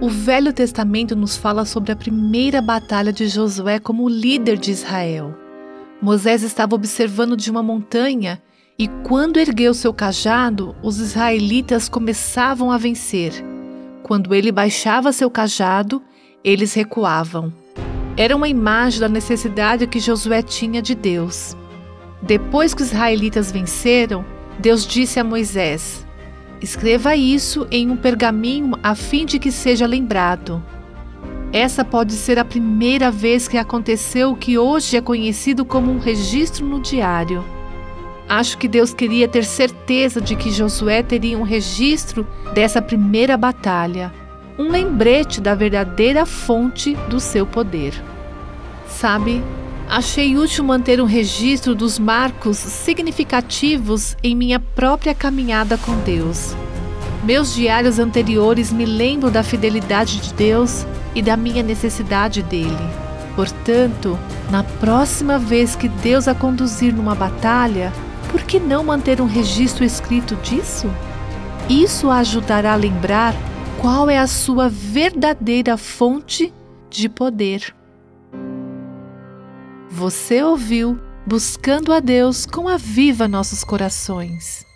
O Velho Testamento nos fala sobre a primeira batalha de Josué como líder de Israel. Moisés estava observando de uma montanha e, quando ergueu seu cajado, os israelitas começavam a vencer. Quando ele baixava seu cajado, eles recuavam. Era uma imagem da necessidade que Josué tinha de Deus. Depois que os israelitas venceram, Deus disse a Moisés: Escreva isso em um pergaminho a fim de que seja lembrado. Essa pode ser a primeira vez que aconteceu o que hoje é conhecido como um registro no diário. Acho que Deus queria ter certeza de que Josué teria um registro dessa primeira batalha um lembrete da verdadeira fonte do seu poder. Sabe, achei útil manter um registro dos marcos significativos em minha própria caminhada com Deus. Meus diários anteriores me lembram da fidelidade de Deus e da minha necessidade dele. Portanto, na próxima vez que Deus a conduzir numa batalha, por que não manter um registro escrito disso? Isso a ajudará a lembrar qual é a sua verdadeira fonte de poder. Você ouviu Buscando a Deus com a Viva Nossos Corações.